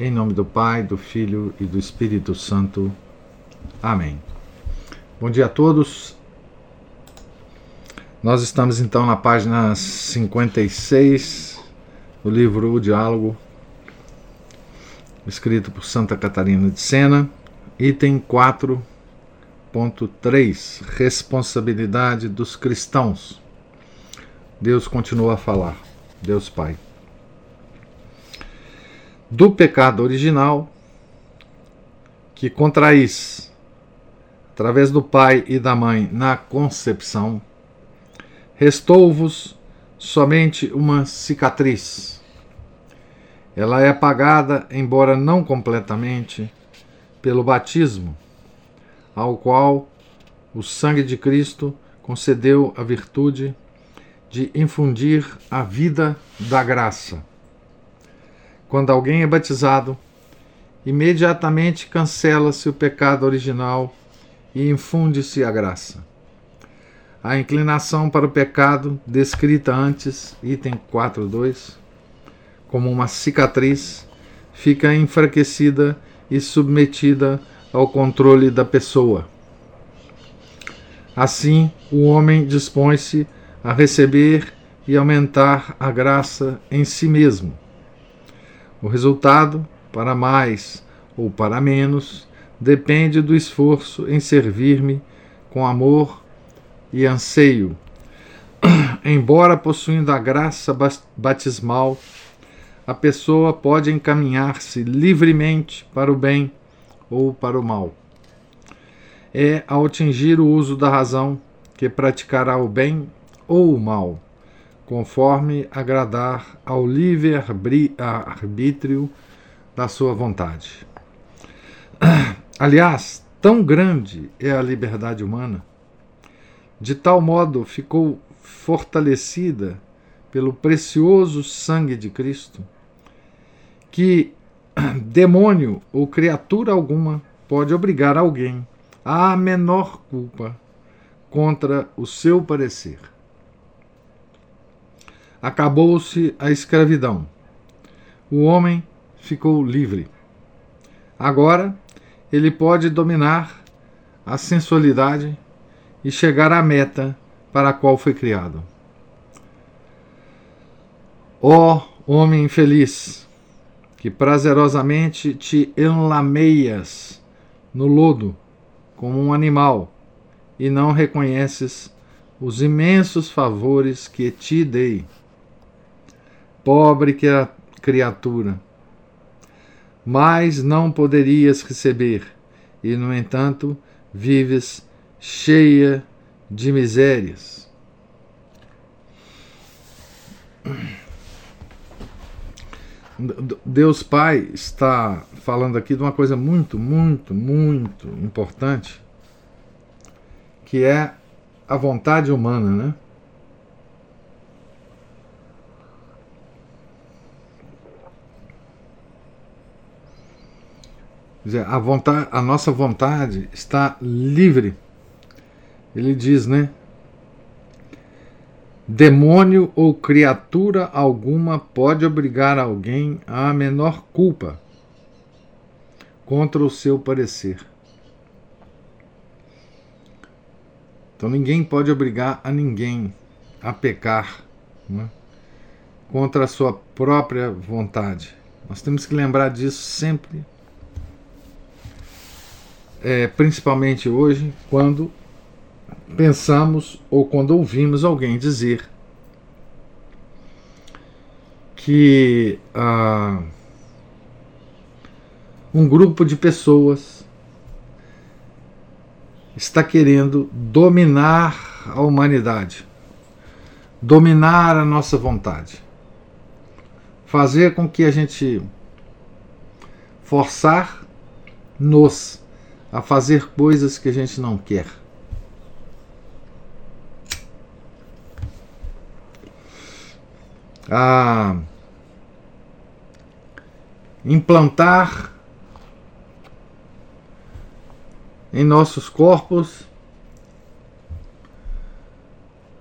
Em nome do Pai, do Filho e do Espírito Santo. Amém. Bom dia a todos. Nós estamos então na página 56 do livro O Diálogo, escrito por Santa Catarina de Sena, item 4.3 Responsabilidade dos cristãos. Deus continua a falar, Deus Pai. Do pecado original que contraís através do pai e da mãe na concepção, restou-vos somente uma cicatriz. Ela é apagada, embora não completamente, pelo batismo, ao qual o sangue de Cristo concedeu a virtude de infundir a vida da graça. Quando alguém é batizado, imediatamente cancela-se o pecado original e infunde-se a graça. A inclinação para o pecado, descrita antes, item 4.2, como uma cicatriz, fica enfraquecida e submetida ao controle da pessoa. Assim, o homem dispõe-se a receber e aumentar a graça em si mesmo. O resultado, para mais ou para menos, depende do esforço em servir-me com amor e anseio. Embora possuindo a graça batismal, a pessoa pode encaminhar-se livremente para o bem ou para o mal. É ao atingir o uso da razão que praticará o bem ou o mal, conforme agradar ao livre arbítrio da sua vontade. Aliás, tão grande é a liberdade humana, de tal modo ficou fortalecida pelo precioso sangue de Cristo, que demônio ou criatura alguma pode obrigar alguém à menor culpa contra o seu parecer acabou-se a escravidão. O homem ficou livre. Agora ele pode dominar a sensualidade e chegar à meta para a qual foi criado. Ó oh, homem infeliz, que prazerosamente te enlameias no lodo como um animal e não reconheces os imensos favores que te dei pobre que a criatura. Mas não poderias receber, e no entanto vives cheia de misérias. Deus Pai está falando aqui de uma coisa muito, muito, muito importante, que é a vontade humana, né? Dizer, a, vontade, a nossa vontade está livre. Ele diz, né? Demônio ou criatura alguma pode obrigar alguém à menor culpa contra o seu parecer. Então ninguém pode obrigar a ninguém a pecar né, contra a sua própria vontade. Nós temos que lembrar disso sempre é, principalmente hoje, quando pensamos ou quando ouvimos alguém dizer que ah, um grupo de pessoas está querendo dominar a humanidade, dominar a nossa vontade, fazer com que a gente forçar-nos a fazer coisas que a gente não quer. A implantar em nossos corpos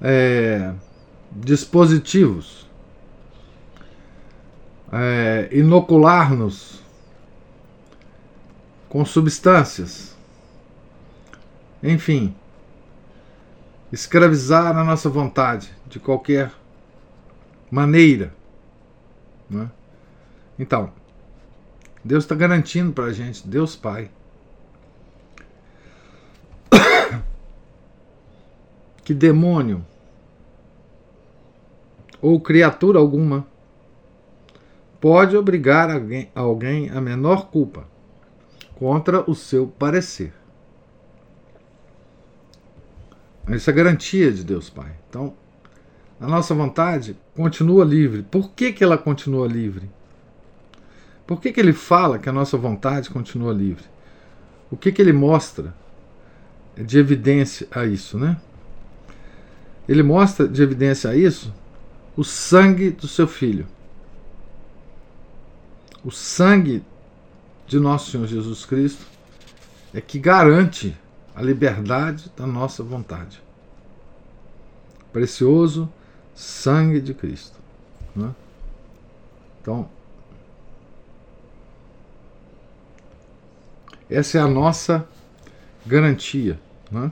é, dispositivos, é, inocular-nos com substâncias, enfim, escravizar a nossa vontade de qualquer maneira. Né? Então, Deus está garantindo para a gente, Deus Pai, que demônio ou criatura alguma pode obrigar alguém, alguém a menor culpa contra o seu parecer. Essa é a garantia de Deus Pai. Então, a nossa vontade continua livre. Por que, que ela continua livre? Por que, que ele fala que a nossa vontade continua livre? O que, que ele mostra de evidência a isso, né? Ele mostra de evidência a isso o sangue do seu filho. O sangue de nosso Senhor Jesus Cristo é que garante a liberdade da nossa vontade. Precioso sangue de Cristo. Né? Então, essa é a nossa garantia. Né?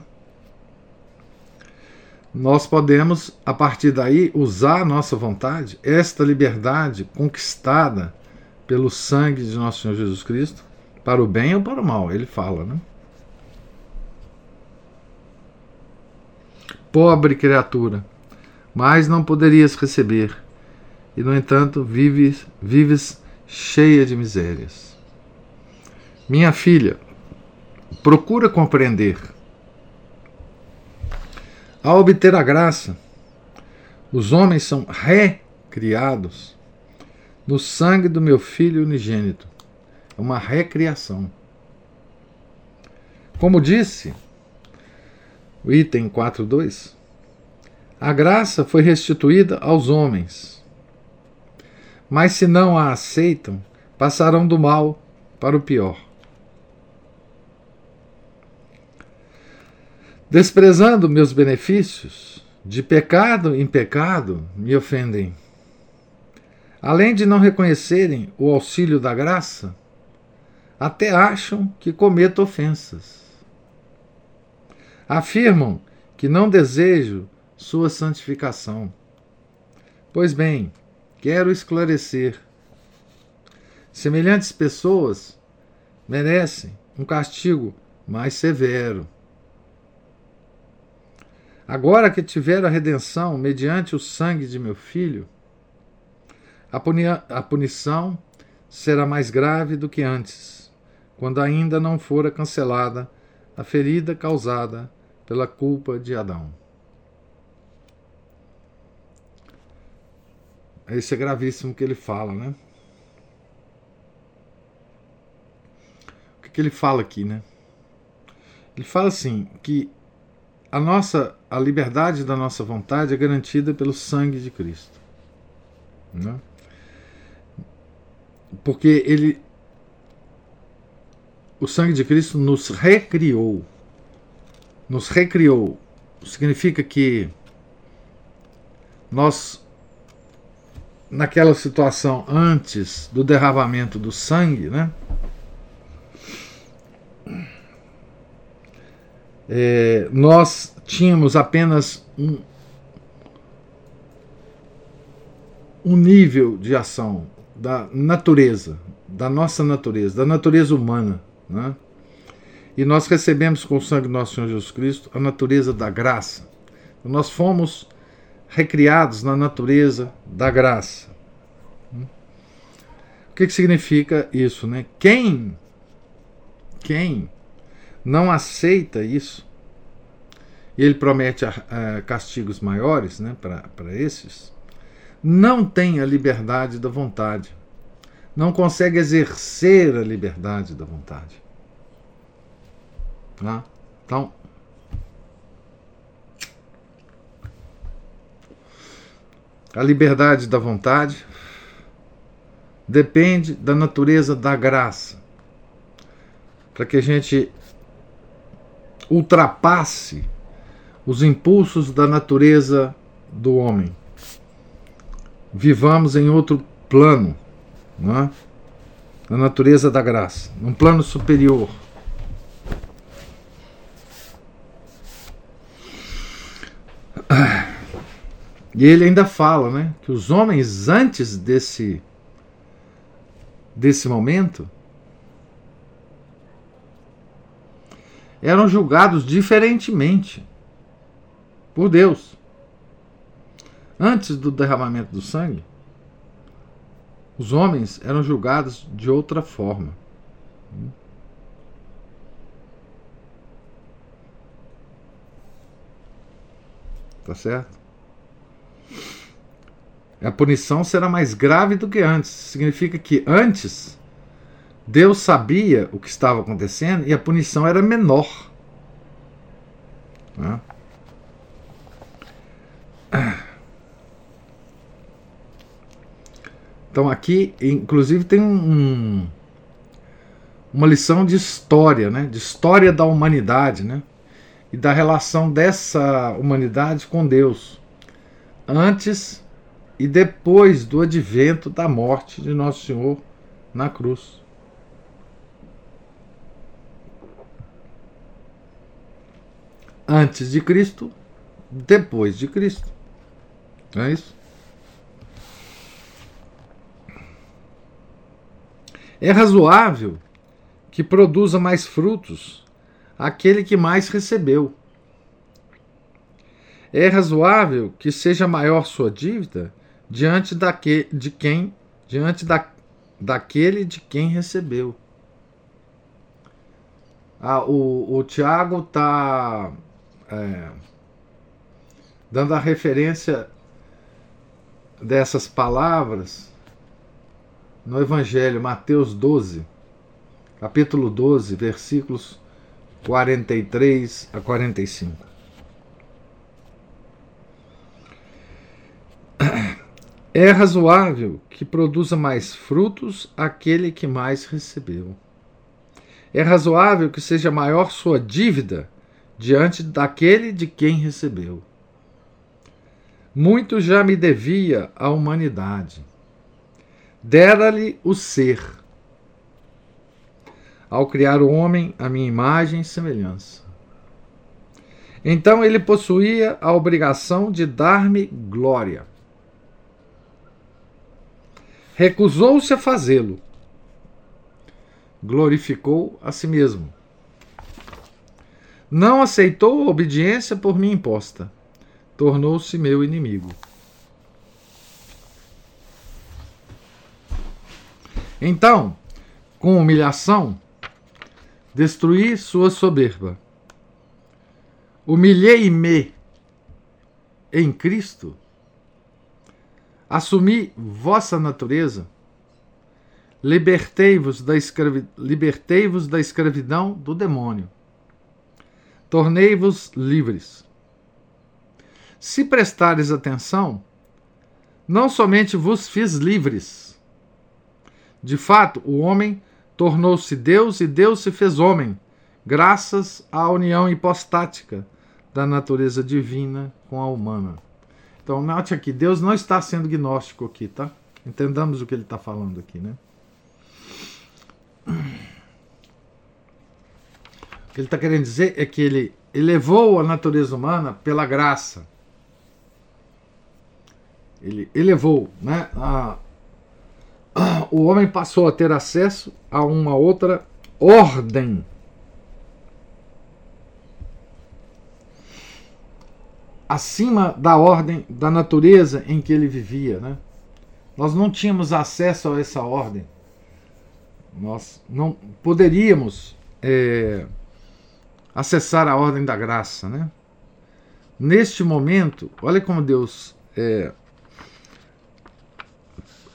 nós podemos, a partir daí, usar a nossa vontade, esta liberdade conquistada pelo sangue de nosso Senhor Jesus Cristo, para o bem ou para o mal, ele fala, né? Pobre criatura, mas não poderias receber, e no entanto vives, vives cheia de misérias. Minha filha, procura compreender ao obter a graça, os homens são recriados no sangue do meu Filho unigênito. É uma recriação. Como disse o item 4.2, a graça foi restituída aos homens. Mas se não a aceitam, passarão do mal para o pior. Desprezando meus benefícios, de pecado em pecado me ofendem. Além de não reconhecerem o auxílio da graça, até acham que cometo ofensas. Afirmam que não desejo sua santificação. Pois bem, quero esclarecer. Semelhantes pessoas merecem um castigo mais severo. Agora que tiveram a redenção mediante o sangue de meu filho, a, a punição será mais grave do que antes, quando ainda não fora cancelada a ferida causada pela culpa de Adão. Esse é gravíssimo que ele fala, né? O que, que ele fala aqui, né? Ele fala assim que a nossa a liberdade da nossa vontade é garantida pelo sangue de Cristo. Né? Porque ele o sangue de Cristo nos recriou. Nos recriou. Significa que nós naquela situação antes do derramamento do sangue, né? é, nós tínhamos apenas um, um nível de ação da natureza, da nossa natureza, da natureza humana. Né? E nós recebemos com o sangue do nosso Senhor Jesus Cristo a natureza da graça. Nós fomos recriados na natureza da graça. O que, que significa isso? Né? Quem, quem não aceita isso, e ele promete a castigos maiores né, para esses, não tem a liberdade da vontade, não consegue exercer a liberdade da vontade. Tá? Então, a liberdade da vontade depende da natureza da graça. Para que a gente ultrapasse os impulsos da natureza do homem. Vivamos em outro plano, não é? na natureza da graça, num plano superior. E ele ainda fala, né, que os homens antes desse desse momento eram julgados diferentemente por Deus. Antes do derramamento do sangue, os homens eram julgados de outra forma. Tá certo? A punição será mais grave do que antes. Significa que antes Deus sabia o que estava acontecendo e a punição era menor. Né? Então aqui, inclusive, tem um, uma lição de história, né? de história da humanidade, né? e da relação dessa humanidade com Deus, antes e depois do advento da morte de Nosso Senhor na cruz. Antes de Cristo, depois de Cristo. Não é isso? É razoável que produza mais frutos aquele que mais recebeu. É razoável que seja maior sua dívida diante daque, de quem diante da, daquele de quem recebeu. Ah, o, o Tiago está é, dando a referência dessas palavras no Evangelho, Mateus 12, capítulo 12, versículos 43 a 45. É razoável que produza mais frutos aquele que mais recebeu. É razoável que seja maior sua dívida diante daquele de quem recebeu. Muito já me devia a humanidade. Dera-lhe o ser ao criar o homem à minha imagem e semelhança. Então ele possuía a obrigação de dar-me glória. Recusou-se a fazê-lo. Glorificou a si mesmo. Não aceitou a obediência por mim imposta. Tornou-se meu inimigo. Então, com humilhação, destruí sua soberba. Humilhei-me em Cristo, assumi vossa natureza, libertei-vos da, escravi... libertei da escravidão do demônio, tornei-vos livres. Se prestares atenção, não somente vos fiz livres. De fato, o homem tornou-se Deus e Deus se fez homem, graças à união hipostática da natureza divina com a humana. Então, note aqui, Deus não está sendo gnóstico aqui, tá? Entendamos o que ele está falando aqui, né? O que ele está querendo dizer é que ele elevou a natureza humana pela graça. Ele elevou né, a, o homem passou a ter acesso a uma outra ordem. Acima da ordem da natureza em que ele vivia. Né? Nós não tínhamos acesso a essa ordem. Nós não poderíamos é, acessar a ordem da graça. Né? Neste momento, olha como Deus é,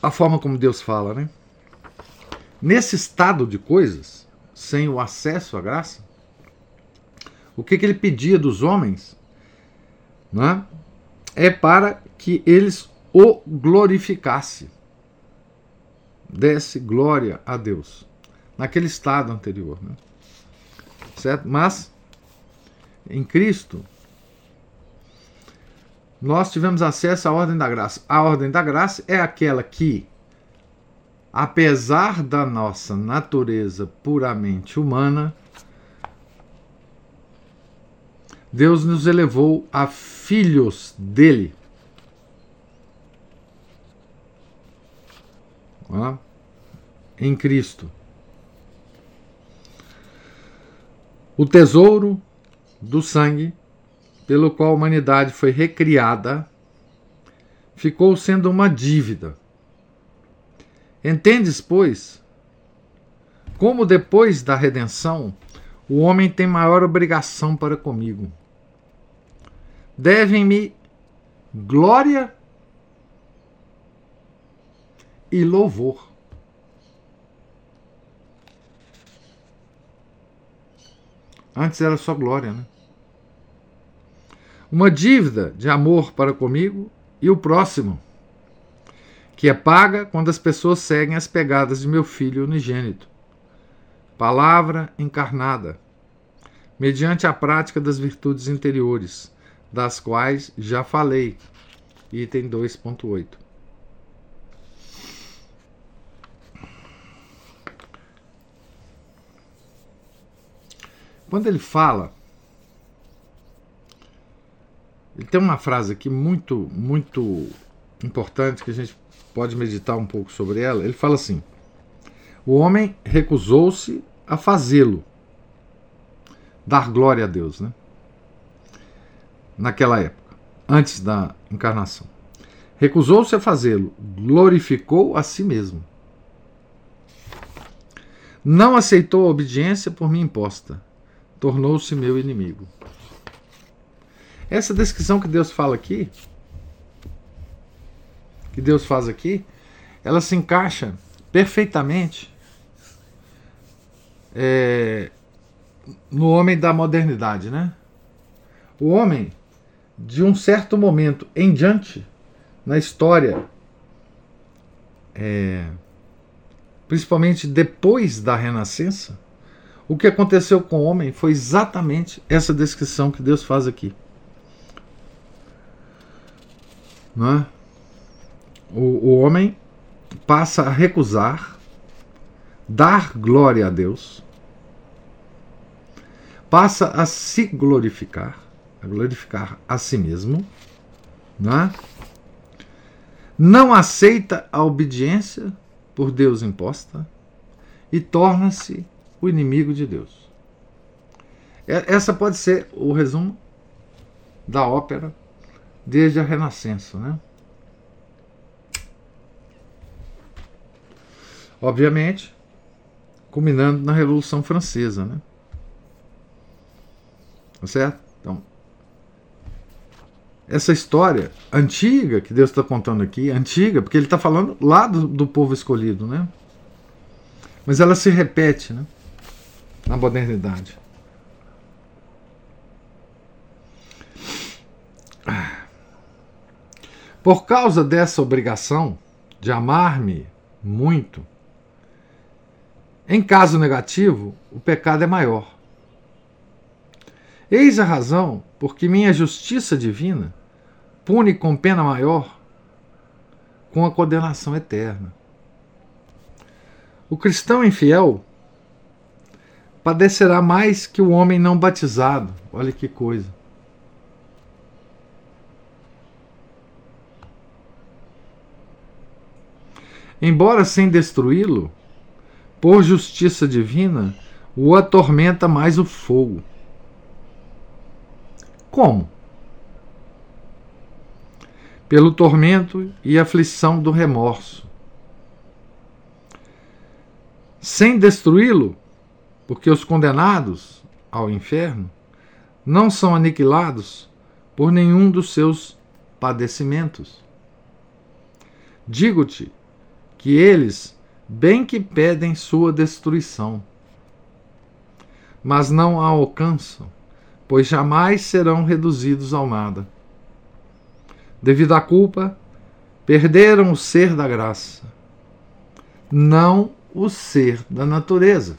a forma como Deus fala, né? nesse estado de coisas, sem o acesso à graça, o que, que ele pedia dos homens né, é para que eles o glorificasse. Desse glória a Deus. Naquele estado anterior. Né? Certo? Mas, em Cristo, nós tivemos acesso à ordem da graça. A ordem da graça é aquela que, apesar da nossa natureza puramente humana, Deus nos elevou a filhos dele. Em Cristo. O tesouro do sangue, pelo qual a humanidade foi recriada, ficou sendo uma dívida. Entendes, pois, como depois da redenção o homem tem maior obrigação para comigo devem-me glória e louvor. Antes era só glória, né? Uma dívida de amor para comigo e o próximo, que é paga quando as pessoas seguem as pegadas de meu filho unigênito. Palavra encarnada, mediante a prática das virtudes interiores das quais já falei. Item 2.8. Quando ele fala, ele tem uma frase aqui muito, muito importante que a gente pode meditar um pouco sobre ela. Ele fala assim: O homem recusou-se a fazê-lo, dar glória a Deus, né? naquela época, antes da encarnação. Recusou-se a fazê-lo, glorificou a si mesmo. Não aceitou a obediência por mim imposta, tornou-se meu inimigo. Essa descrição que Deus fala aqui, que Deus faz aqui, ela se encaixa perfeitamente é, no homem da modernidade, né? O homem de um certo momento em diante na história, é, principalmente depois da Renascença, o que aconteceu com o homem foi exatamente essa descrição que Deus faz aqui. Não é? o, o homem passa a recusar, dar glória a Deus, passa a se glorificar, a glorificar a si mesmo, não, é? não aceita a obediência por Deus imposta e torna-se o inimigo de Deus. Essa pode ser o resumo da ópera desde a Renascença, né? Obviamente, culminando na Revolução Francesa, né? Tá certo? Então, essa história antiga que Deus está contando aqui, antiga, porque ele está falando lá do, do, povo escolhido, né? Mas ela se repete, né? Na modernidade. Por causa dessa obrigação de amar-me muito, em caso negativo, o pecado é maior. Eis a razão porque minha justiça divina pune com pena maior com a condenação eterna. O cristão infiel padecerá mais que o homem não batizado. Olha que coisa. Embora sem destruí-lo, por justiça divina, o atormenta mais o fogo. Como? pelo tormento e aflição do remorso. Sem destruí-lo, porque os condenados ao inferno não são aniquilados por nenhum dos seus padecimentos. Digo-te que eles bem que pedem sua destruição, mas não a alcançam, pois jamais serão reduzidos ao nada. Devido à culpa, perderam o ser da graça, não o ser da natureza.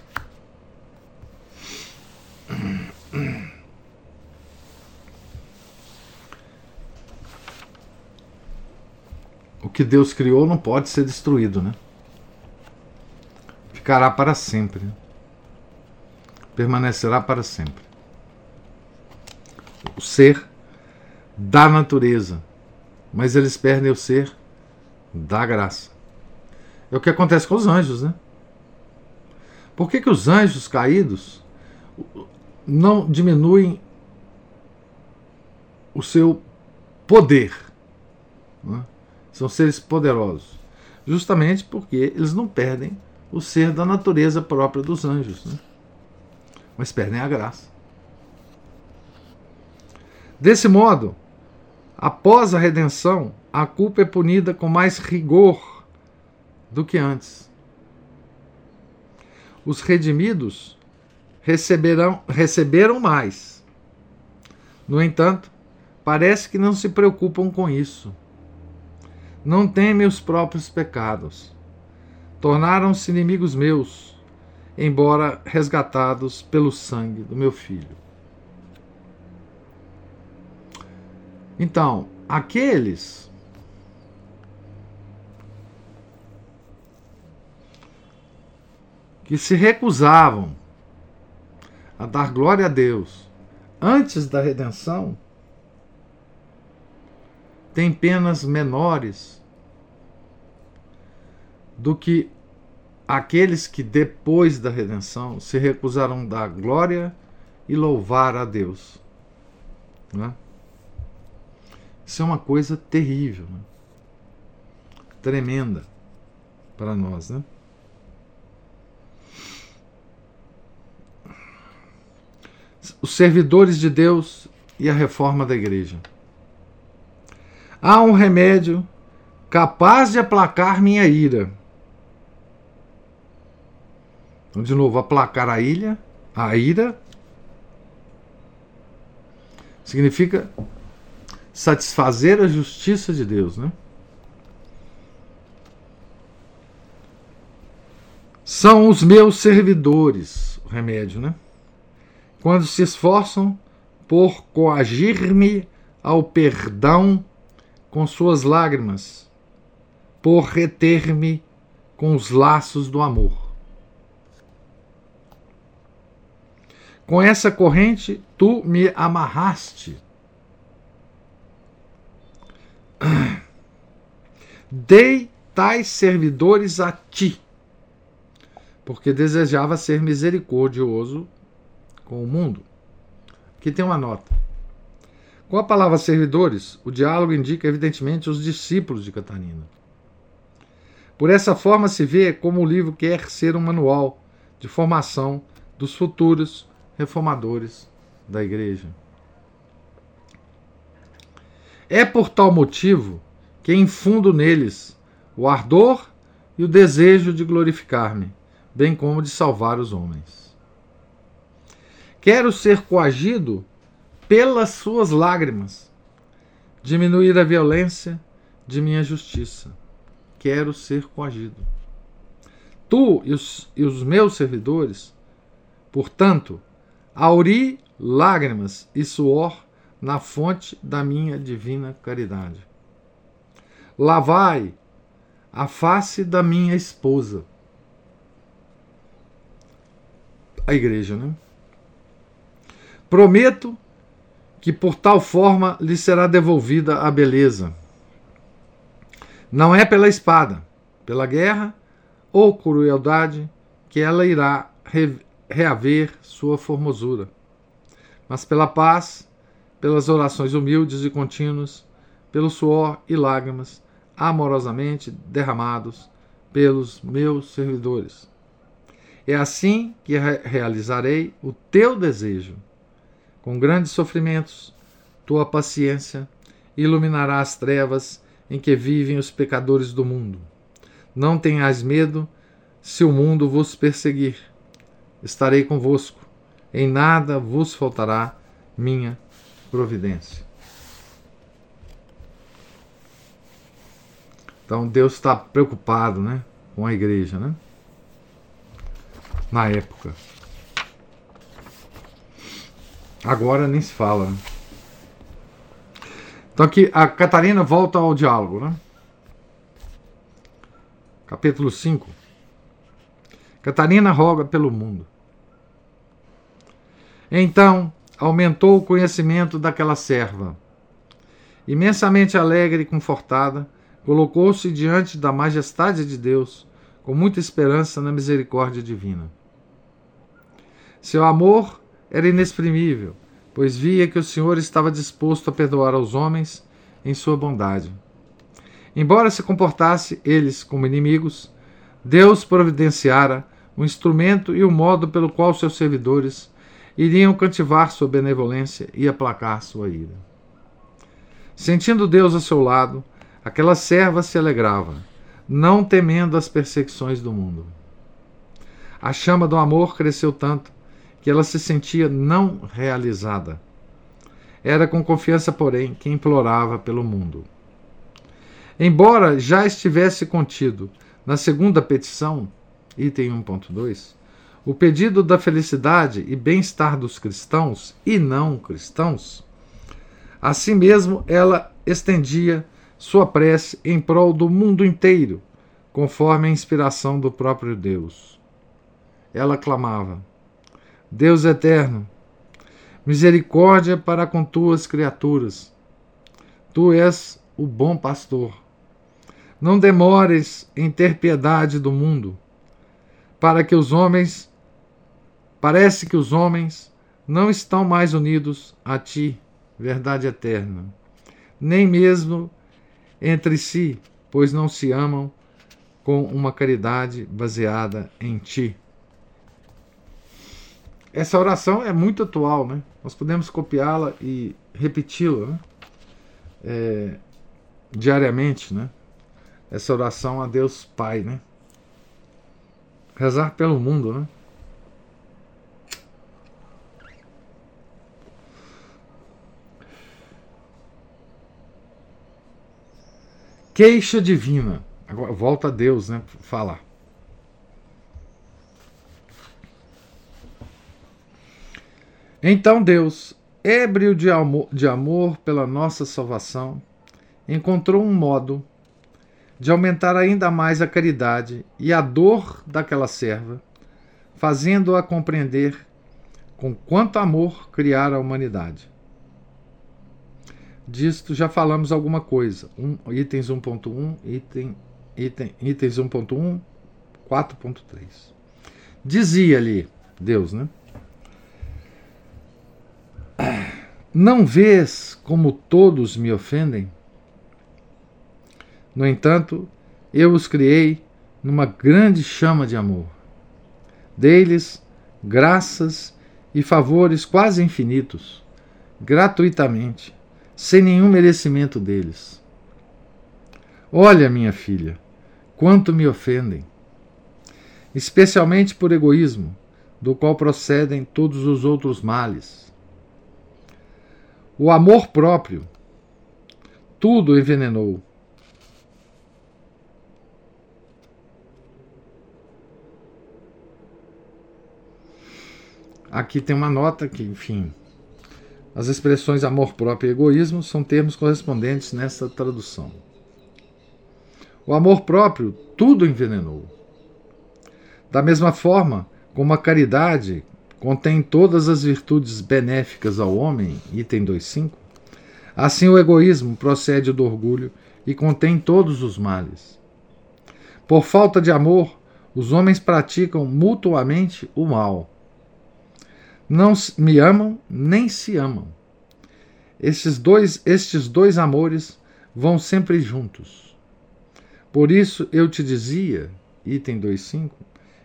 O que Deus criou não pode ser destruído, né? Ficará para sempre. Permanecerá para sempre. O ser da natureza. Mas eles perdem o ser da graça. É o que acontece com os anjos, né? Por que, que os anjos caídos não diminuem o seu poder? Né? São seres poderosos. Justamente porque eles não perdem o ser da natureza própria dos anjos, né? mas perdem a graça. Desse modo, após a redenção, a culpa é punida com mais rigor do que antes. Os redimidos receberão, receberam mais. No entanto, parece que não se preocupam com isso não temem os próprios pecados. Tornaram-se inimigos meus, embora resgatados pelo sangue do meu filho. Então, aqueles que se recusavam a dar glória a Deus antes da redenção tem penas menores do que aqueles que depois da redenção se recusaram a dar glória e louvar a Deus. Né? Isso é uma coisa terrível, né? tremenda para nós. Né? Os servidores de Deus e a reforma da igreja. Há um remédio capaz de aplacar minha ira. Então, de novo, aplacar a ilha, a ira, significa satisfazer a justiça de Deus, né? São os meus servidores, o remédio, né? Quando se esforçam por coagir-me ao perdão com suas lágrimas, por reter-me com os laços do amor. Com essa corrente tu me amarraste. Dei tais servidores a ti, porque desejava ser misericordioso com o mundo. Aqui tem uma nota. Com a palavra servidores, o diálogo indica evidentemente os discípulos de Catarina. Por essa forma se vê como o livro quer ser um manual de formação dos futuros reformadores da Igreja. É por tal motivo que infundo neles o ardor e o desejo de glorificar-me, bem como de salvar os homens. Quero ser coagido pelas suas lágrimas, diminuir a violência de minha justiça. Quero ser coagido. Tu e os, e os meus servidores, portanto, auri lágrimas e suor na fonte da minha divina caridade. Lavai a face da minha esposa. A igreja, né? Prometo que por tal forma lhe será devolvida a beleza. Não é pela espada, pela guerra ou crueldade que ela irá re reaver sua formosura, mas pela paz, pelas orações humildes e contínuas, pelo suor e lágrimas amorosamente derramados pelos meus servidores. É assim que realizarei o teu desejo com grandes sofrimentos, tua paciência iluminará as trevas em que vivem os pecadores do mundo. Não tenhas medo se o mundo vos perseguir. Estarei convosco, em nada vos faltará minha providência. Então Deus está preocupado né, com a igreja, né? Na época. Agora nem se fala. Então aqui a Catarina volta ao diálogo, né? Capítulo 5. Catarina roga pelo mundo. Então aumentou o conhecimento daquela serva. Imensamente alegre e confortada, colocou-se diante da majestade de Deus, com muita esperança na misericórdia divina. Seu amor era inexprimível, pois via que o Senhor estava disposto a perdoar aos homens em sua bondade. Embora se comportasse eles como inimigos, Deus providenciara o instrumento e o modo pelo qual seus servidores iriam cativar sua benevolência e aplacar sua ira. Sentindo Deus a seu lado, aquela serva se alegrava, não temendo as perseguições do mundo. A chama do amor cresceu tanto que ela se sentia não realizada. Era com confiança, porém, que implorava pelo mundo. Embora já estivesse contido na segunda petição, item 1.2, o pedido da felicidade e bem-estar dos cristãos e não cristãos, assim mesmo ela estendia sua prece em prol do mundo inteiro, conforme a inspiração do próprio Deus. Ela clamava: Deus eterno, misericórdia para com tuas criaturas. Tu és o bom pastor. Não demores em ter piedade do mundo, para que os homens parece que os homens não estão mais unidos a ti, verdade eterna, nem mesmo entre si, pois não se amam com uma caridade baseada em ti. Essa oração é muito atual, né? Nós podemos copiá-la e repeti-la né? é, diariamente, né? Essa oração a Deus Pai, né? Rezar pelo mundo, né? Queixa divina. Agora volta a Deus, né? Falar. Então Deus, ébrio de amor, de amor pela nossa salvação, encontrou um modo de aumentar ainda mais a caridade e a dor daquela serva, fazendo-a compreender com quanto amor criara a humanidade. Disto já falamos alguma coisa. Um, itens 1.1, item, item, itens 1.1, 4.3. Dizia-lhe Deus, né? Não vês como todos me ofendem? No entanto, eu os criei numa grande chama de amor. Dei-lhes graças e favores quase infinitos, gratuitamente, sem nenhum merecimento deles. Olha, minha filha, quanto me ofendem, especialmente por egoísmo, do qual procedem todos os outros males o amor próprio tudo envenenou. Aqui tem uma nota que, enfim, as expressões amor próprio e egoísmo são termos correspondentes nessa tradução. O amor próprio tudo envenenou. Da mesma forma como a caridade contém todas as virtudes benéficas ao homem, item 2.5, assim o egoísmo procede do orgulho e contém todos os males. Por falta de amor, os homens praticam mutuamente o mal. Não me amam nem se amam. Estes dois, estes dois amores vão sempre juntos. Por isso eu te dizia, item 2.5,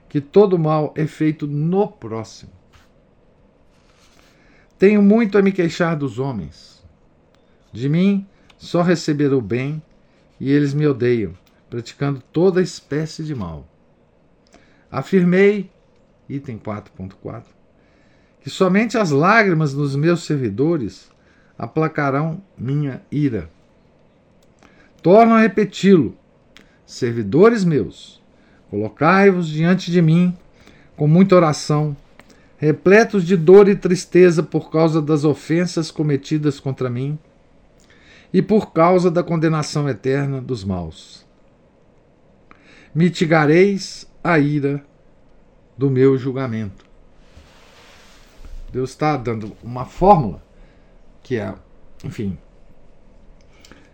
que todo mal é feito no próximo. Tenho muito a me queixar dos homens. De mim só receberão o bem, e eles me odeiam, praticando toda espécie de mal. Afirmei, item 4.4, que somente as lágrimas dos meus servidores aplacarão minha ira. Torno a repeti-lo, servidores meus, colocai-vos diante de mim com muita oração, repletos de dor e tristeza por causa das ofensas cometidas contra mim e por causa da condenação eterna dos maus. Mitigareis a ira do meu julgamento. Deus está dando uma fórmula que é, enfim,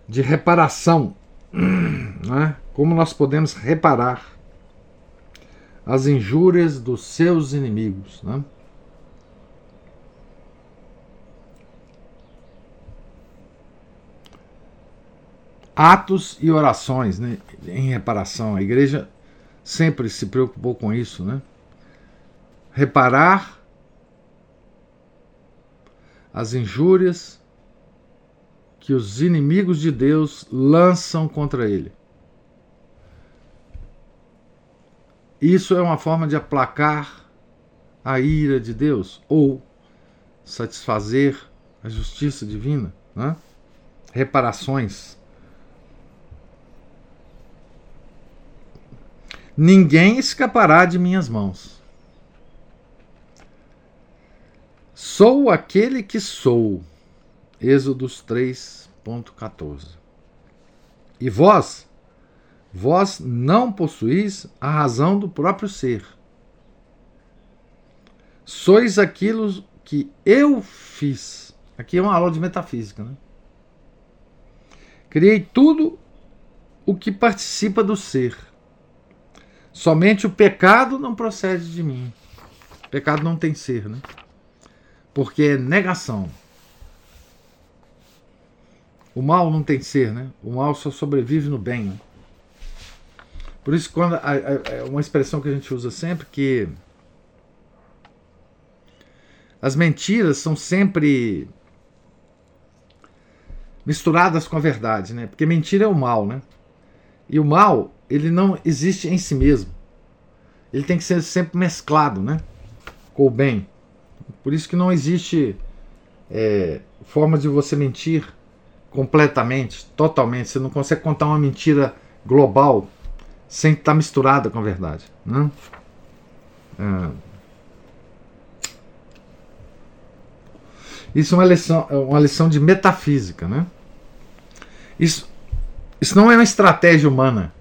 de reparação. Né? Como nós podemos reparar as injúrias dos seus inimigos. Né? Atos e orações né, em reparação. A igreja sempre se preocupou com isso. Né? Reparar as injúrias que os inimigos de Deus lançam contra ele. Isso é uma forma de aplacar a ira de Deus ou satisfazer a justiça divina, né? reparações. Ninguém escapará de minhas mãos. Sou aquele que sou. Êxodos 3.14. E vós, vós não possuís a razão do próprio ser. Sois aquilo que eu fiz. Aqui é uma aula de metafísica, né? Criei tudo o que participa do ser. Somente o pecado não procede de mim. O pecado não tem ser, né? Porque é negação. O mal não tem ser, né? O mal só sobrevive no bem. Né? Por isso, quando é uma expressão que a gente usa sempre que as mentiras são sempre misturadas com a verdade, né? Porque mentira é o mal, né? E o mal, ele não existe em si mesmo. Ele tem que ser sempre mesclado, né? Com o bem. Por isso que não existe é, forma de você mentir completamente, totalmente. Você não consegue contar uma mentira global sem estar misturada com a verdade. Né? É. Isso é uma lição, é uma lição de metafísica. Né? Isso, isso não é uma estratégia humana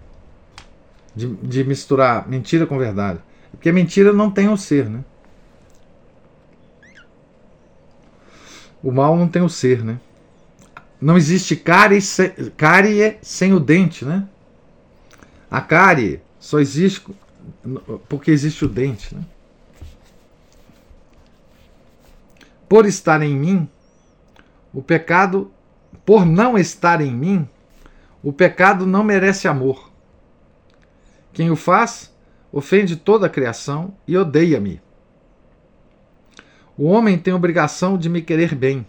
de, de misturar mentira com verdade. Porque mentira não tem o ser. Né? O mal não tem o ser, né? Não existe cárie sem, cárie sem o dente, né? A cárie só existe porque existe o dente, né? Por estar em mim, o pecado, por não estar em mim, o pecado não merece amor. Quem o faz ofende toda a criação e odeia-me. O homem tem obrigação de me querer bem.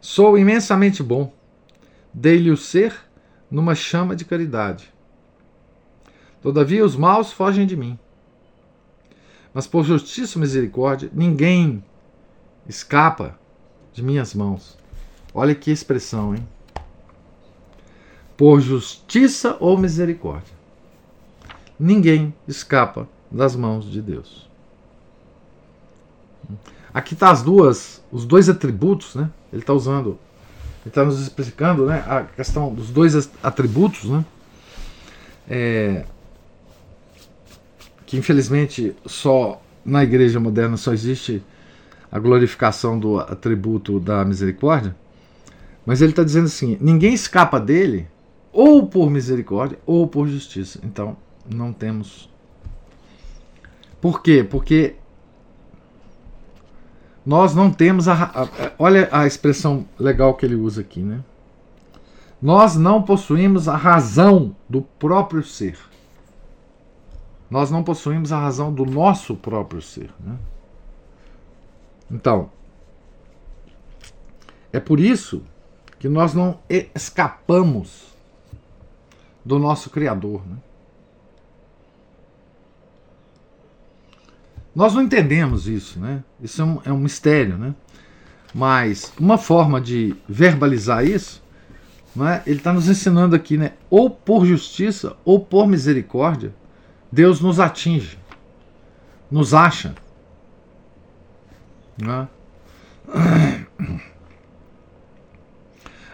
Sou imensamente bom. Dei-lhe o ser numa chama de caridade. Todavia os maus fogem de mim. Mas por justiça e misericórdia, ninguém escapa de minhas mãos. Olha que expressão, hein? Por justiça ou misericórdia, ninguém escapa das mãos de Deus. Aqui tá as duas, os dois atributos, né? Ele está usando, ele está nos explicando, né? A questão dos dois atributos, né? É, que infelizmente só na igreja moderna só existe a glorificação do atributo da misericórdia. Mas ele está dizendo assim: ninguém escapa dele, ou por misericórdia, ou por justiça. Então, não temos. Por quê? Porque nós não temos a, a, olha a expressão legal que ele usa aqui, né? Nós não possuímos a razão do próprio ser. Nós não possuímos a razão do nosso próprio ser. Né? Então, é por isso que nós não escapamos do nosso Criador. Né? Nós não entendemos isso, né? Isso é um, é um mistério, né? Mas uma forma de verbalizar isso, não é? ele está nos ensinando aqui, né? Ou por justiça ou por misericórdia, Deus nos atinge, nos acha. Não é?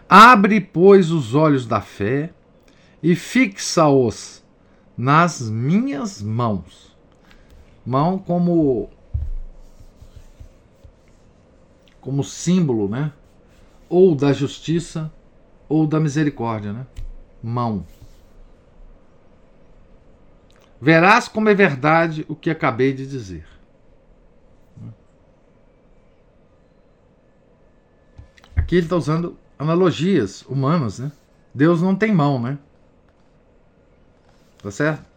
Abre, pois, os olhos da fé e fixa-os nas minhas mãos. Mão como como símbolo, né? Ou da justiça ou da misericórdia, né? Mão. Verás como é verdade o que acabei de dizer. Aqui ele está usando analogias humanas, né? Deus não tem mão, né? Tá certo?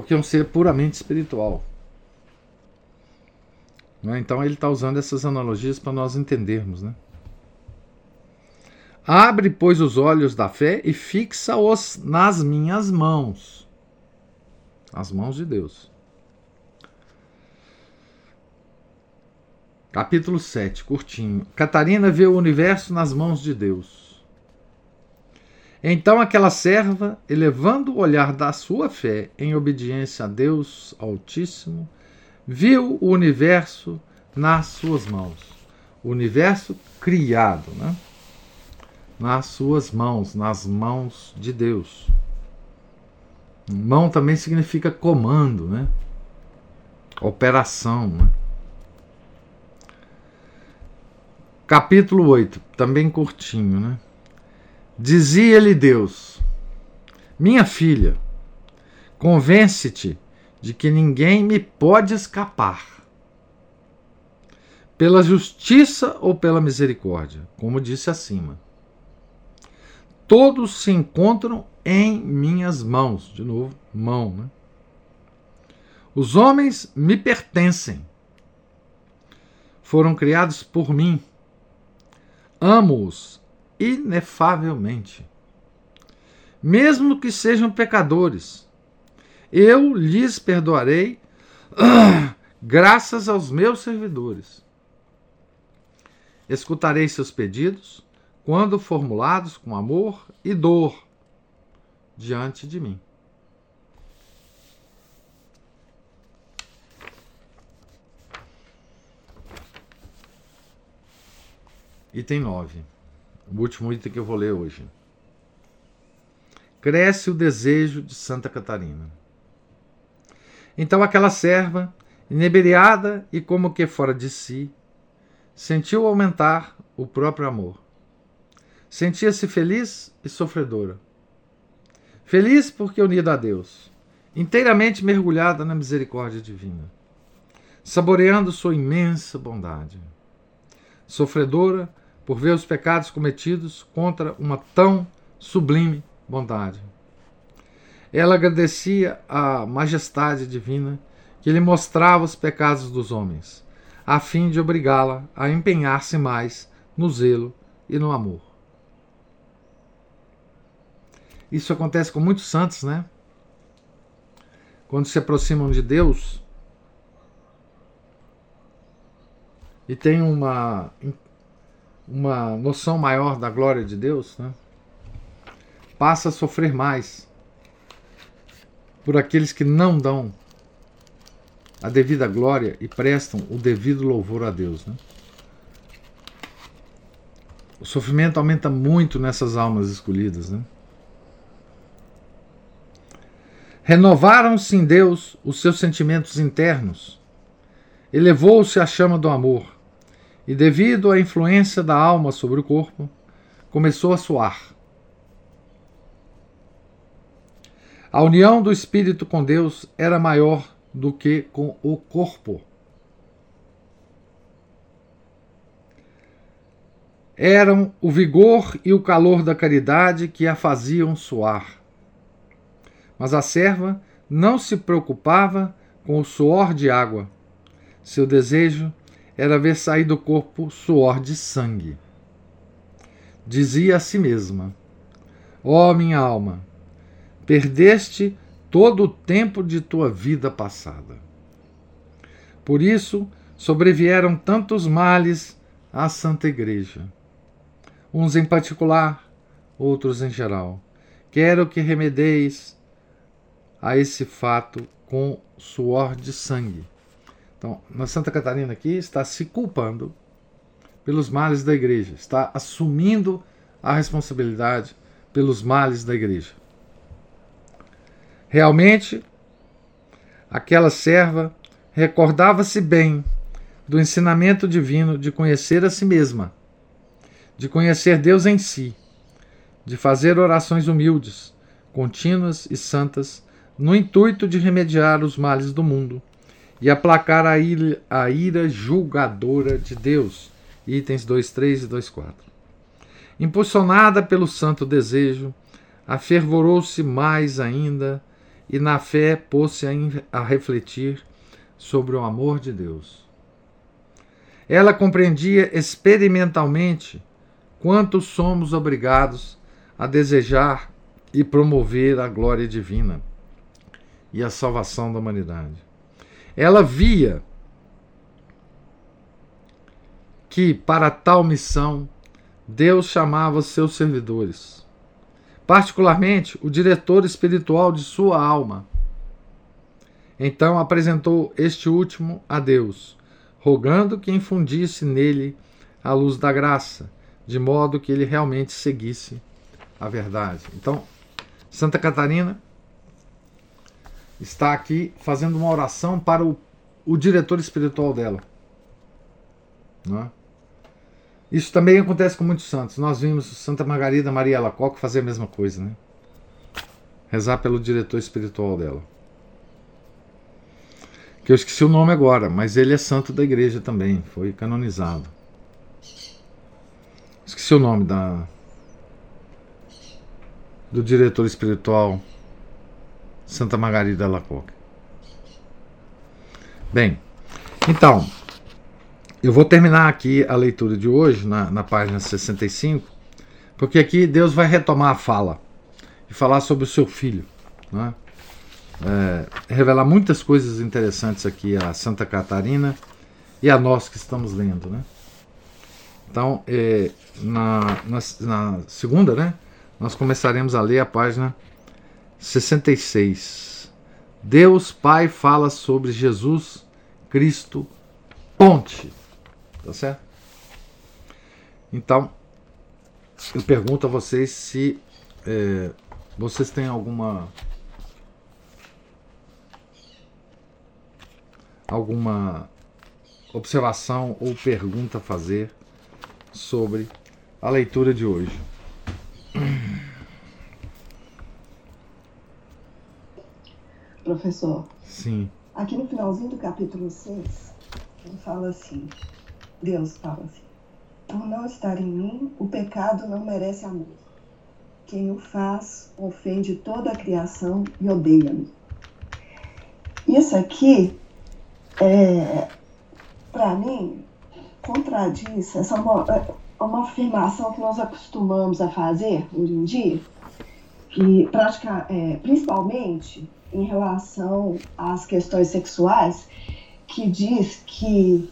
Porque é um ser puramente espiritual. Né? Então ele está usando essas analogias para nós entendermos, né? Abre, pois, os olhos da fé e fixa-os nas minhas mãos. As mãos de Deus. Capítulo 7, curtinho. Catarina vê o universo nas mãos de Deus. Então aquela serva, elevando o olhar da sua fé em obediência a Deus Altíssimo, viu o universo nas suas mãos. O universo criado, né? Nas suas mãos, nas mãos de Deus. Mão também significa comando, né? Operação, né? Capítulo 8, também curtinho, né? Dizia-lhe Deus: Minha filha, convence-te de que ninguém me pode escapar, pela justiça ou pela misericórdia, como disse acima. Todos se encontram em minhas mãos. De novo, mão, né? Os homens me pertencem. Foram criados por mim Amo-os inefavelmente. Mesmo que sejam pecadores, eu lhes perdoarei, graças aos meus servidores. Escutarei seus pedidos quando formulados com amor e dor diante de mim. Item 9. O último item que eu vou ler hoje. Cresce o desejo de Santa Catarina. Então aquela serva, inebriada e como que fora de si, sentiu aumentar o próprio amor. Sentia-se feliz e sofredora. Feliz porque unida a Deus, inteiramente mergulhada na misericórdia divina, saboreando sua imensa bondade. Sofredora por ver os pecados cometidos contra uma tão sublime bondade. Ela agradecia à majestade divina que lhe mostrava os pecados dos homens, a fim de obrigá-la a empenhar-se mais no zelo e no amor. Isso acontece com muitos santos, né? Quando se aproximam de Deus e têm uma uma noção maior da glória de Deus, né? passa a sofrer mais por aqueles que não dão a devida glória e prestam o devido louvor a Deus. Né? O sofrimento aumenta muito nessas almas escolhidas. Né? Renovaram-se em Deus os seus sentimentos internos, elevou-se a chama do amor e, devido à influência da alma sobre o corpo, começou a suar. A união do espírito com Deus era maior do que com o corpo. Eram o vigor e o calor da caridade que a faziam suar. Mas a serva não se preocupava com o suor de água. Seu desejo era ver sair do corpo suor de sangue. Dizia a si mesma: Ó oh, minha alma, perdeste todo o tempo de tua vida passada. Por isso sobrevieram tantos males à Santa Igreja, uns em particular, outros em geral. Quero que remedeis a esse fato com suor de sangue. Então, na Santa Catarina aqui está se culpando pelos males da igreja, está assumindo a responsabilidade pelos males da igreja. Realmente, aquela serva recordava-se bem do ensinamento divino de conhecer a si mesma, de conhecer Deus em si, de fazer orações humildes, contínuas e santas, no intuito de remediar os males do mundo e aplacar a ira, a ira julgadora de Deus. Itens 2.3 e 2.4. Impulsionada pelo santo desejo, afervorou-se mais ainda e na fé pôs-se a, a refletir sobre o amor de Deus. Ela compreendia experimentalmente quanto somos obrigados a desejar e promover a glória divina e a salvação da humanidade. Ela via que para tal missão Deus chamava seus servidores, particularmente o diretor espiritual de sua alma. Então apresentou este último a Deus rogando que infundisse nele a luz da graça, de modo que ele realmente seguisse a verdade. Então, Santa Catarina está aqui fazendo uma oração para o, o diretor espiritual dela. Não é? Isso também acontece com muitos santos. Nós vimos Santa Margarida Maria Alacoque fazer a mesma coisa, né? Rezar pelo diretor espiritual dela que eu esqueci o nome agora, mas ele é santo da igreja também, foi canonizado. Esqueci o nome da do diretor espiritual Santa Margarida Lacoque. Bem, então, eu vou terminar aqui a leitura de hoje, na, na página 65, porque aqui Deus vai retomar a fala e falar sobre o seu filho. Não é? é, revelar muitas coisas interessantes aqui a Santa Catarina e a nós que estamos lendo, né? Então, é, na, na, na, segunda, né, nós começaremos a ler a página 66. Deus Pai fala sobre Jesus Cristo Ponte. Tá certo? Então, eu pergunto a vocês se é, vocês têm alguma alguma observação ou pergunta a fazer sobre a leitura de hoje. Professor. Sim. Aqui no finalzinho do capítulo 6, ele fala assim: Deus fala assim: Por não estar em mim, o pecado não merece amor. Quem o faz ofende toda a criação e odeia-me. Isso aqui é, para mim, contradiz, essa é uma, é uma afirmação que nós acostumamos a fazer hoje em dia, que pratica, é, principalmente em relação às questões sexuais, que diz que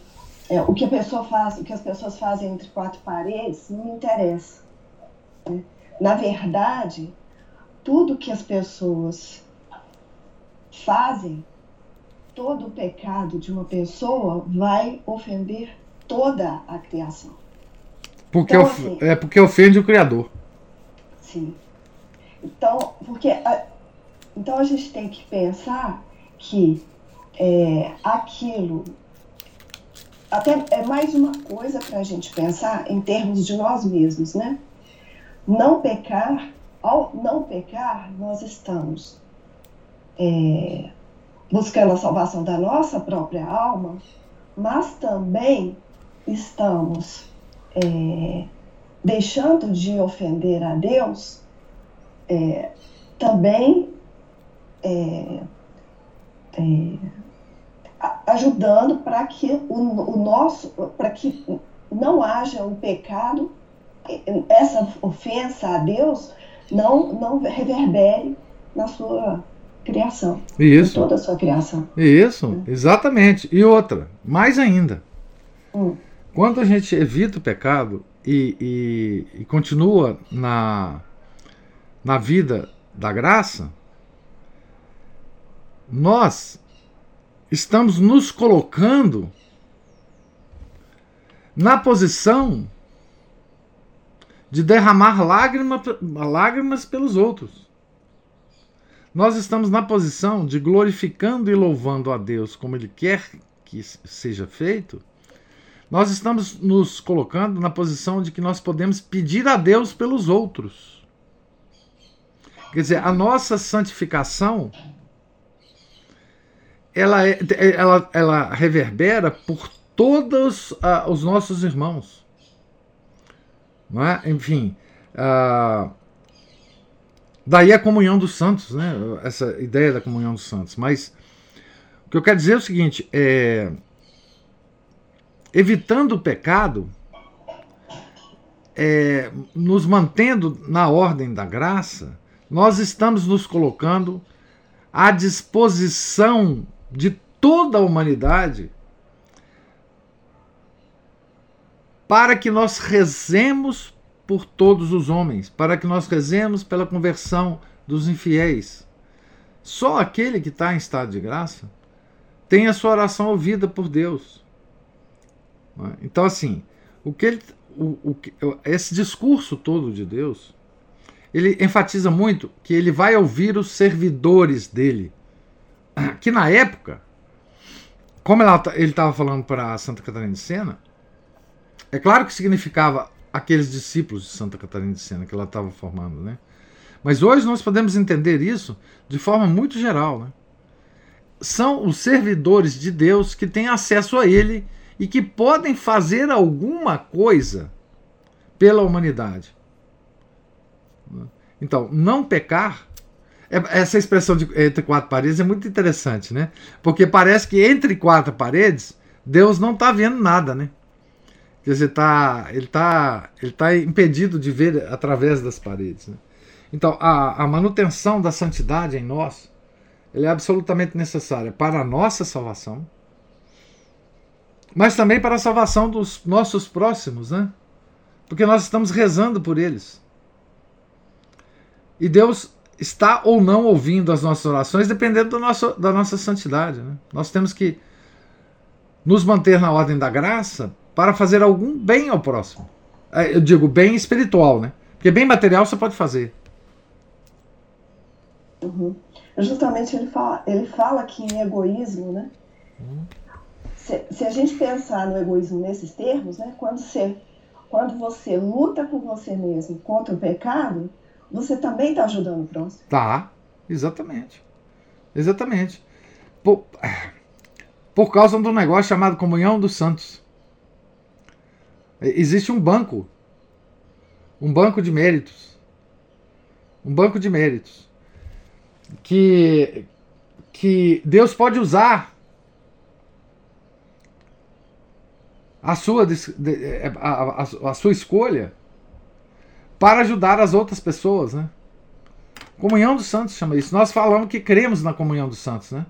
é, o que a pessoa faz, o que as pessoas fazem entre quatro paredes não me interessa. Né? Na verdade, tudo que as pessoas fazem todo o pecado de uma pessoa vai ofender toda a criação. Porque então, assim, é porque ofende o Criador. Sim. Então, porque a, então a gente tem que pensar que é, aquilo até é mais uma coisa para a gente pensar em termos de nós mesmos, né? Não pecar, ao não pecar, nós estamos é, buscando a salvação da nossa própria alma, mas também estamos é, deixando de ofender a Deus, é, também é, é ajudando para que o, o nosso, para que não haja um pecado, essa ofensa a Deus não, não reverbere na sua criação. Isso. Toda a sua criação. Isso, exatamente. E outra, mais ainda. Hum. Quando a gente evita o pecado e, e, e continua na, na vida da graça, nós estamos nos colocando na posição de derramar lágrima, lágrimas pelos outros. Nós estamos na posição de glorificando e louvando a Deus como Ele quer que seja feito. Nós estamos nos colocando na posição de que nós podemos pedir a Deus pelos outros. Quer dizer, a nossa santificação ela, é, ela, ela reverbera por todos uh, os nossos irmãos. É? Enfim, uh, daí a comunhão dos santos, né? essa ideia da comunhão dos santos. Mas o que eu quero dizer é o seguinte: é, evitando o pecado, é, nos mantendo na ordem da graça, nós estamos nos colocando à disposição de toda a humanidade para que nós rezemos por todos os homens, para que nós rezemos pela conversão dos infiéis. Só aquele que está em estado de graça tem a sua oração ouvida por Deus. É? Então, assim, o que ele, o, o, esse discurso todo de Deus, ele enfatiza muito que ele vai ouvir os servidores dele que na época, como ela, ele estava falando para Santa Catarina de Sena, é claro que significava aqueles discípulos de Santa Catarina de Sena que ela estava formando, né? Mas hoje nós podemos entender isso de forma muito geral, né? São os servidores de Deus que têm acesso a Ele e que podem fazer alguma coisa pela humanidade. Então, não pecar essa expressão de entre quatro paredes é muito interessante, né? Porque parece que entre quatro paredes, Deus não está vendo nada, né? Quer dizer, tá, ele está ele tá impedido de ver através das paredes. Né? Então, a, a manutenção da santidade em nós é absolutamente necessária para a nossa salvação, mas também para a salvação dos nossos próximos, né? Porque nós estamos rezando por eles. E Deus está ou não ouvindo as nossas orações, dependendo do nosso, da nossa santidade. Né? Nós temos que nos manter na ordem da graça para fazer algum bem ao próximo. É, eu digo bem espiritual, né? Porque bem material você pode fazer. Uhum. Justamente ele fala, ele fala que em egoísmo, né? Uhum. Se, se, a gente pensar no egoísmo nesses termos, né? Quando você, quando você luta por você mesmo contra o pecado, você também está ajudando o próximo. Tá, exatamente. Exatamente. Por, por causa de um negócio chamado Comunhão dos Santos. Existe um banco. Um banco de méritos. Um banco de méritos. Que, que Deus pode usar a sua, a, a, a sua escolha para ajudar as outras pessoas, né? Comunhão dos Santos chama isso. Nós falamos que cremos na comunhão dos santos, né?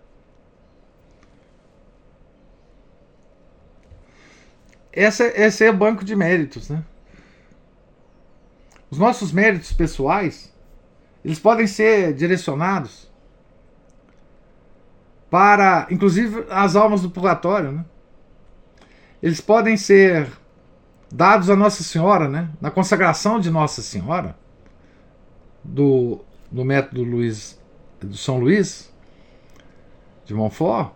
Esse, é o banco de méritos, né? Os nossos méritos pessoais, eles podem ser direcionados para, inclusive, as almas do purgatório, né? Eles podem ser dados a Nossa Senhora, né? na consagração de Nossa Senhora, do, do método Luiz, do São Luís de Montfort,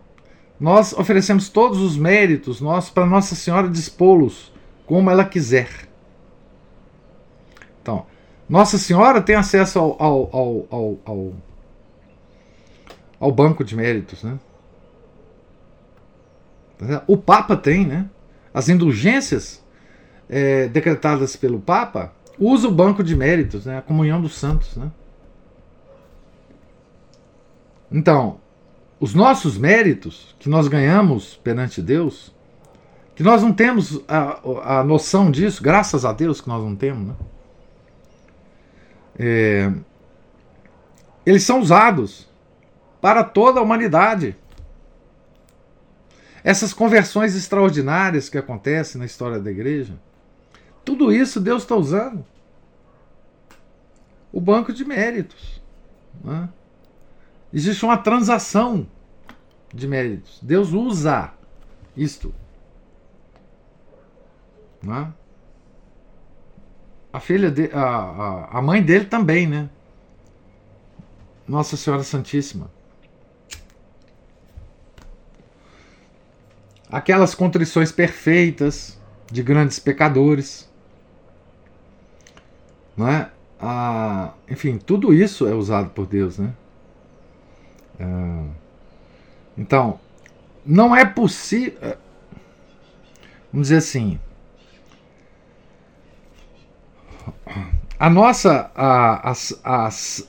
nós oferecemos todos os méritos nossos para Nossa Senhora dispô-los como ela quiser. Então, Nossa Senhora tem acesso ao, ao, ao, ao, ao, banco de méritos, né? O Papa tem, né? As indulgências é, decretadas pelo Papa, usa o banco de méritos, né, a comunhão dos santos. Né? Então, os nossos méritos que nós ganhamos perante Deus, que nós não temos a, a noção disso, graças a Deus que nós não temos, né? é, eles são usados para toda a humanidade. Essas conversões extraordinárias que acontecem na história da igreja, tudo isso Deus está usando. O banco de méritos. Né? Existe uma transação de méritos. Deus usa isto. Né? A filha de, a, a, a mãe dele também, né? Nossa Senhora Santíssima. Aquelas contrições perfeitas de grandes pecadores. Não é? Ah, enfim, tudo isso é usado por Deus, né? Ah, então, não é possível. Eh, vamos dizer assim. A nossa. A, as, as,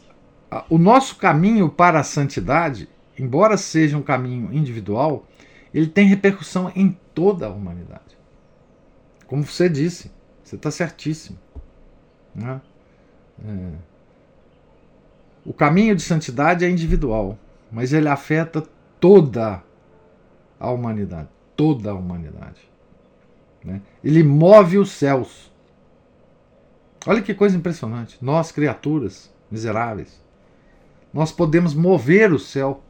a, o nosso caminho para a santidade, embora seja um caminho individual, ele tem repercussão em toda a humanidade. Como você disse, você está certíssimo. Né? É. O caminho de santidade é individual, mas ele afeta toda a humanidade. Toda a humanidade. Né? Ele move os céus. Olha que coisa impressionante. Nós, criaturas miseráveis, nós podemos mover o céu.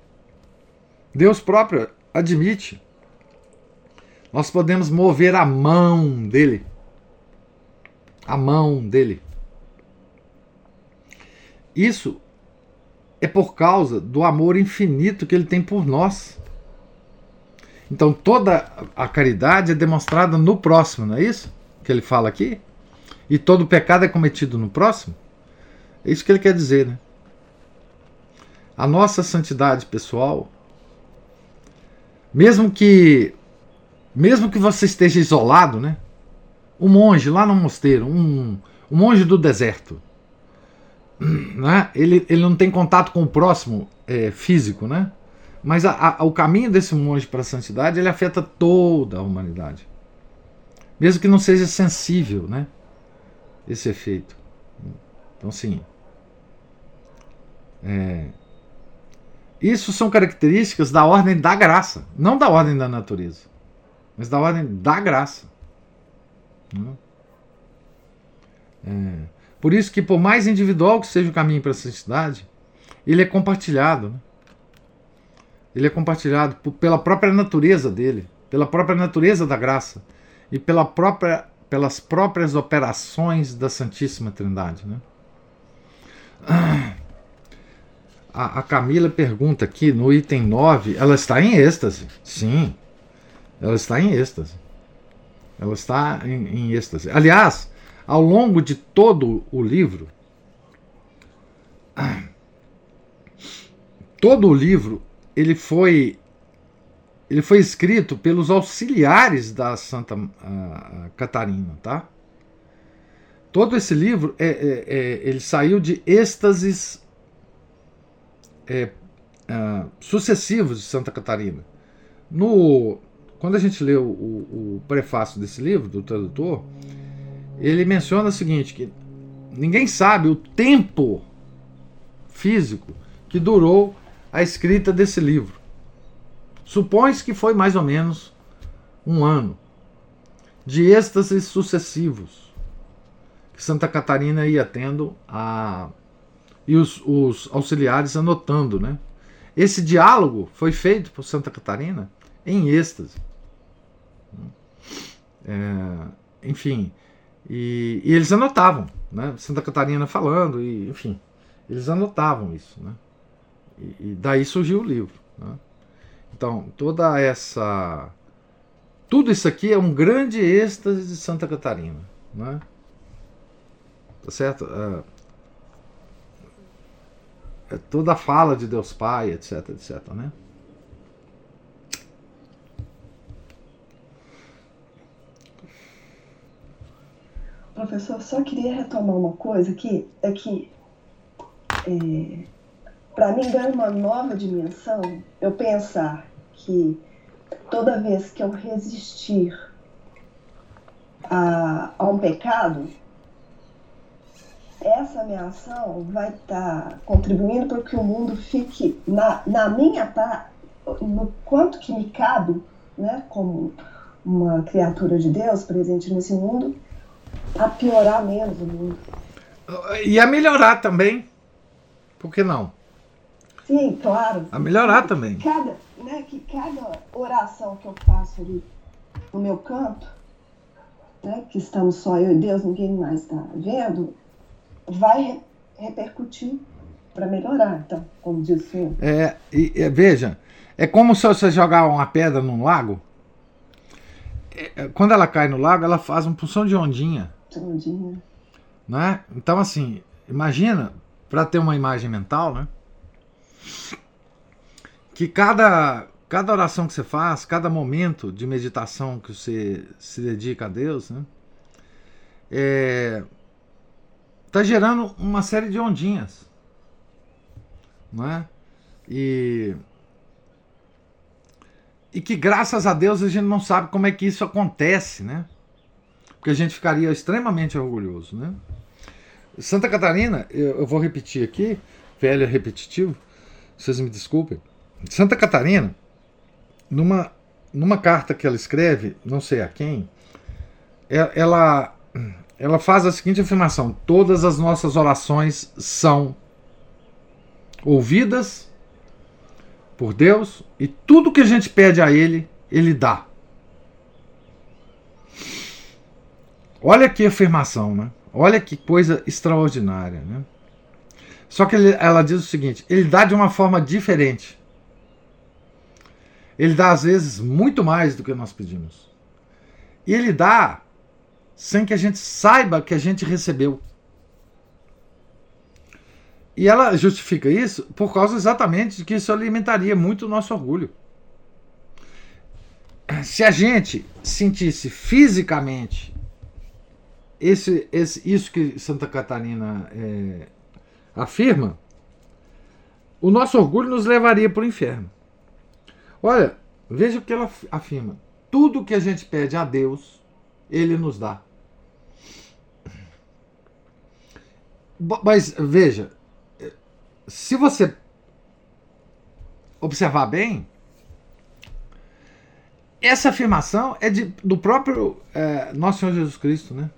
Deus próprio admite. Nós podemos mover a mão dele. A mão dele. Isso é por causa do amor infinito que ele tem por nós. Então toda a caridade é demonstrada no próximo, não é isso que ele fala aqui? E todo pecado é cometido no próximo? É isso que ele quer dizer, né? A nossa santidade pessoal, mesmo que mesmo que você esteja isolado, né? Um monge lá no mosteiro, um, um monge do deserto, né? ele, ele não tem contato com o próximo é, físico, né? Mas a, a, o caminho desse monge para a santidade ele afeta toda a humanidade, mesmo que não seja sensível, né? Esse efeito. Então, sim. É, isso são características da ordem da graça, não da ordem da natureza, mas da ordem da graça. Né? É, por isso que, por mais individual que seja o caminho para a santidade, ele é compartilhado. Né? Ele é compartilhado pela própria natureza dele, pela própria natureza da graça e pela própria, pelas próprias operações da Santíssima Trindade. Né? A, a Camila pergunta aqui no item 9: ela está em êxtase? Sim, ela está em êxtase. Ela está em, em êxtase. Aliás, ao longo de todo o livro, todo o livro ele foi ele foi escrito pelos auxiliares da Santa uh, Catarina, tá? Todo esse livro é, é, é ele saiu de êxtases é, uh, sucessivos de Santa Catarina. No, quando a gente lê o, o, o prefácio desse livro do tradutor, ele menciona o seguinte: que ninguém sabe o tempo físico que durou a escrita desse livro. Supõe-se que foi mais ou menos um ano de êxtases sucessivos que Santa Catarina ia tendo a e os, os auxiliares anotando, né? Esse diálogo foi feito por Santa Catarina em êxtase. É, enfim, e, e, eles anotavam, né? Santa Catarina falando, e, enfim, eles anotavam isso, né? E, e daí surgiu o livro. Né? Então, toda essa. Tudo isso aqui é um grande êxtase de Santa Catarina. Né? Tá certo? É, é toda a fala de Deus Pai, etc, etc, né? Professor, só queria retomar uma coisa aqui, é que é, para mim ganha uma nova dimensão eu pensar que toda vez que eu resistir a, a um pecado, essa minha ação vai estar tá contribuindo para que o mundo fique na, na minha parte, no quanto que me cabe, né, como uma criatura de Deus presente nesse mundo, a piorar menos o mundo. E a melhorar também. Por que não? Sim, claro. A melhorar também. Cada, né, que cada oração que eu faço ali no meu canto, né, que estamos só eu e Deus, ninguém mais está vendo, vai repercutir para melhorar, então, como diz o senhor. É, e, e, veja, é como se você jogar uma pedra num lago. É, é quando ela cai no lago, ela faz uma função de ondinha. Ondinha. Né? Então, assim, imagina, para ter uma imagem mental, né? Que cada, cada oração que você faz, cada momento de meditação que você se dedica a Deus, né? É, tá gerando uma série de ondinhas, não é? E e que graças a Deus a gente não sabe como é que isso acontece, né? Porque a gente ficaria extremamente orgulhoso, né? Santa Catarina, eu, eu vou repetir aqui, velho repetitivo, vocês me desculpem. Santa Catarina, numa, numa carta que ela escreve, não sei a quem, é, ela, ela faz a seguinte afirmação: todas as nossas orações são ouvidas por Deus e tudo que a gente pede a Ele, Ele dá. Olha que afirmação, né? Olha que coisa extraordinária, né? Só que ele, ela diz o seguinte: ele dá de uma forma diferente. Ele dá às vezes muito mais do que nós pedimos. E ele dá sem que a gente saiba que a gente recebeu. E ela justifica isso por causa exatamente de que isso alimentaria muito o nosso orgulho. Se a gente sentisse fisicamente esse, esse, isso que Santa Catarina é, afirma, o nosso orgulho nos levaria para o inferno. Olha, veja o que ela afirma. Tudo que a gente pede a Deus, Ele nos dá. Mas veja, se você observar bem, essa afirmação é de, do próprio é, nosso Senhor Jesus Cristo, né?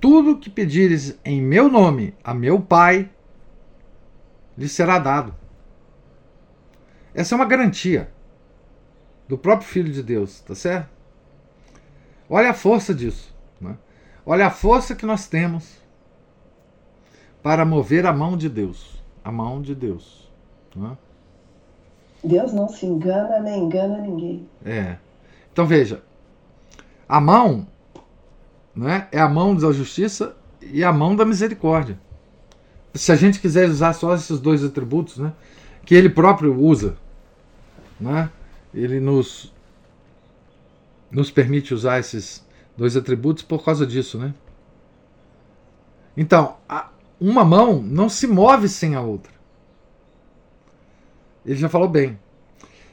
Tudo que pedires em meu nome a meu Pai, lhe será dado. Essa é uma garantia do próprio Filho de Deus, tá certo? Olha a força disso. Né? Olha a força que nós temos para mover a mão de Deus. A mão de Deus. Né? Deus não se engana nem engana ninguém. É. Então veja, a mão né, é a mão da justiça e a mão da misericórdia. Se a gente quiser usar só esses dois atributos, né, que ele próprio usa, né, ele nos, nos permite usar esses dois atributos por causa disso. Né? Então, a, uma mão não se move sem a outra. Ele já falou bem.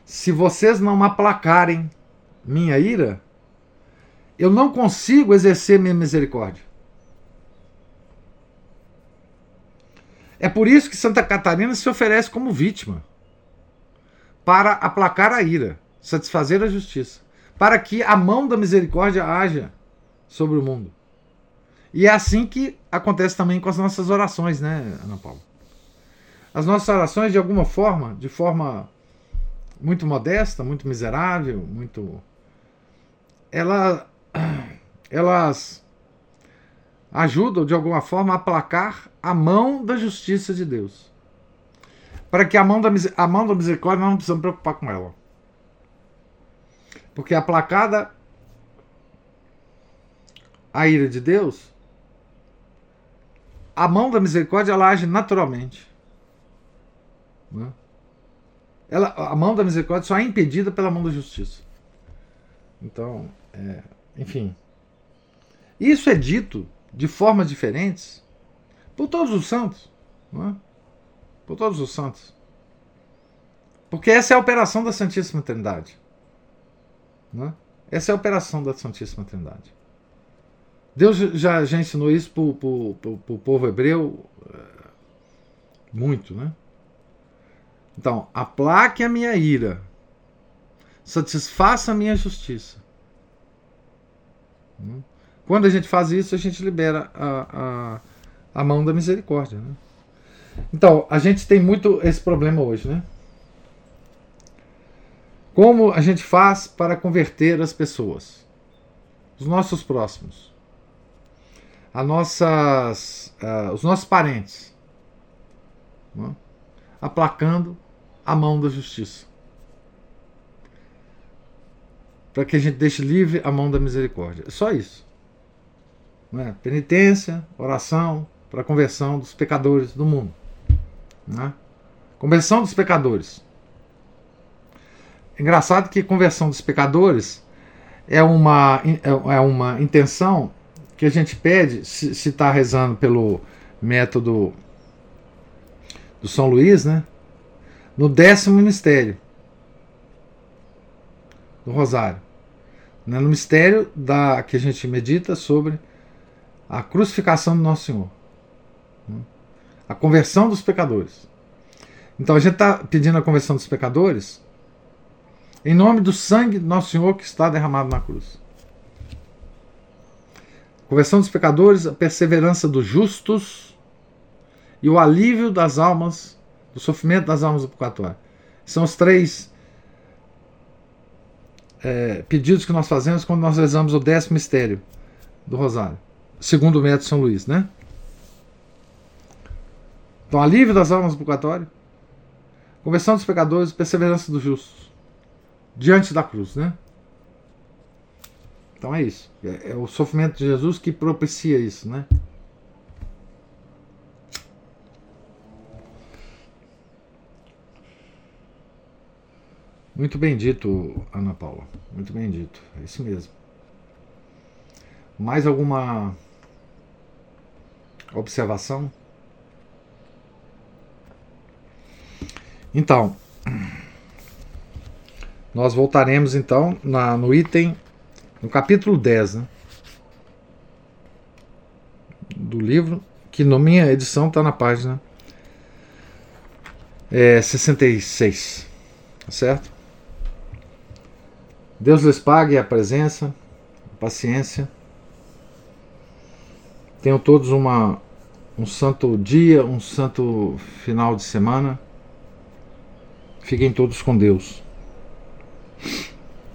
Se vocês não aplacarem minha ira, eu não consigo exercer minha misericórdia. É por isso que Santa Catarina se oferece como vítima para aplacar a ira, satisfazer a justiça, para que a mão da misericórdia haja sobre o mundo. E é assim que acontece também com as nossas orações, né, Ana Paula? As nossas orações, de alguma forma, de forma muito modesta, muito miserável, muito. Ela elas ajudam de alguma forma a aplacar a mão da justiça de Deus. Para que a mão da, a mão da misericórdia nós não precisamos preocupar com ela. Porque aplacada a ira de Deus, a mão da misericórdia ela age naturalmente. Né? Ela, a mão da misericórdia só é impedida pela mão da justiça. Então, é, enfim. Isso é dito de formas diferentes por todos os santos. Não é? Por todos os santos. Porque essa é a operação da Santíssima Trindade. Não é? Essa é a operação da Santíssima Trindade. Deus já, já ensinou isso para o povo hebreu eh, muito, né? Então, aplaque a minha ira, satisfaça a minha justiça. Hum? Quando a gente faz isso, a gente libera a, a, a mão da misericórdia. Né? Então, a gente tem muito esse problema hoje, né? Como a gente faz para converter as pessoas? Os nossos próximos. As nossas, uh, os nossos parentes. Né? Aplacando a mão da justiça. Para que a gente deixe livre a mão da misericórdia. É só isso. Né? Penitência, oração para a conversão dos pecadores do mundo. Né? Conversão dos pecadores. Engraçado que conversão dos pecadores é uma, é, é uma intenção que a gente pede, se está rezando pelo método do São Luís, né? no décimo mistério do Rosário. Né? No mistério da, que a gente medita sobre a crucificação do Nosso Senhor. Né? A conversão dos pecadores. Então a gente está pedindo a conversão dos pecadores em nome do sangue do Nosso Senhor que está derramado na cruz. Conversão dos pecadores, a perseverança dos justos e o alívio das almas, do sofrimento das almas do purgatório. São os três é, pedidos que nós fazemos quando nós rezamos o décimo mistério do Rosário, segundo o método São Luís, né? Então, alívio das almas do purgatório, conversão dos pecadores, perseverança dos justos diante da cruz, né? Então é isso. É, é, o sofrimento de Jesus que propicia isso, né? Muito bem dito, Ana Paula. Muito bem dito. É isso mesmo. Mais alguma observação? Então. Nós voltaremos então na, no item, no capítulo 10 né, do livro, que na minha edição está na página é, 66. Tá certo? Deus lhes pague a presença, a paciência. Tenham todos uma, um santo dia, um santo final de semana. Fiquem todos com Deus.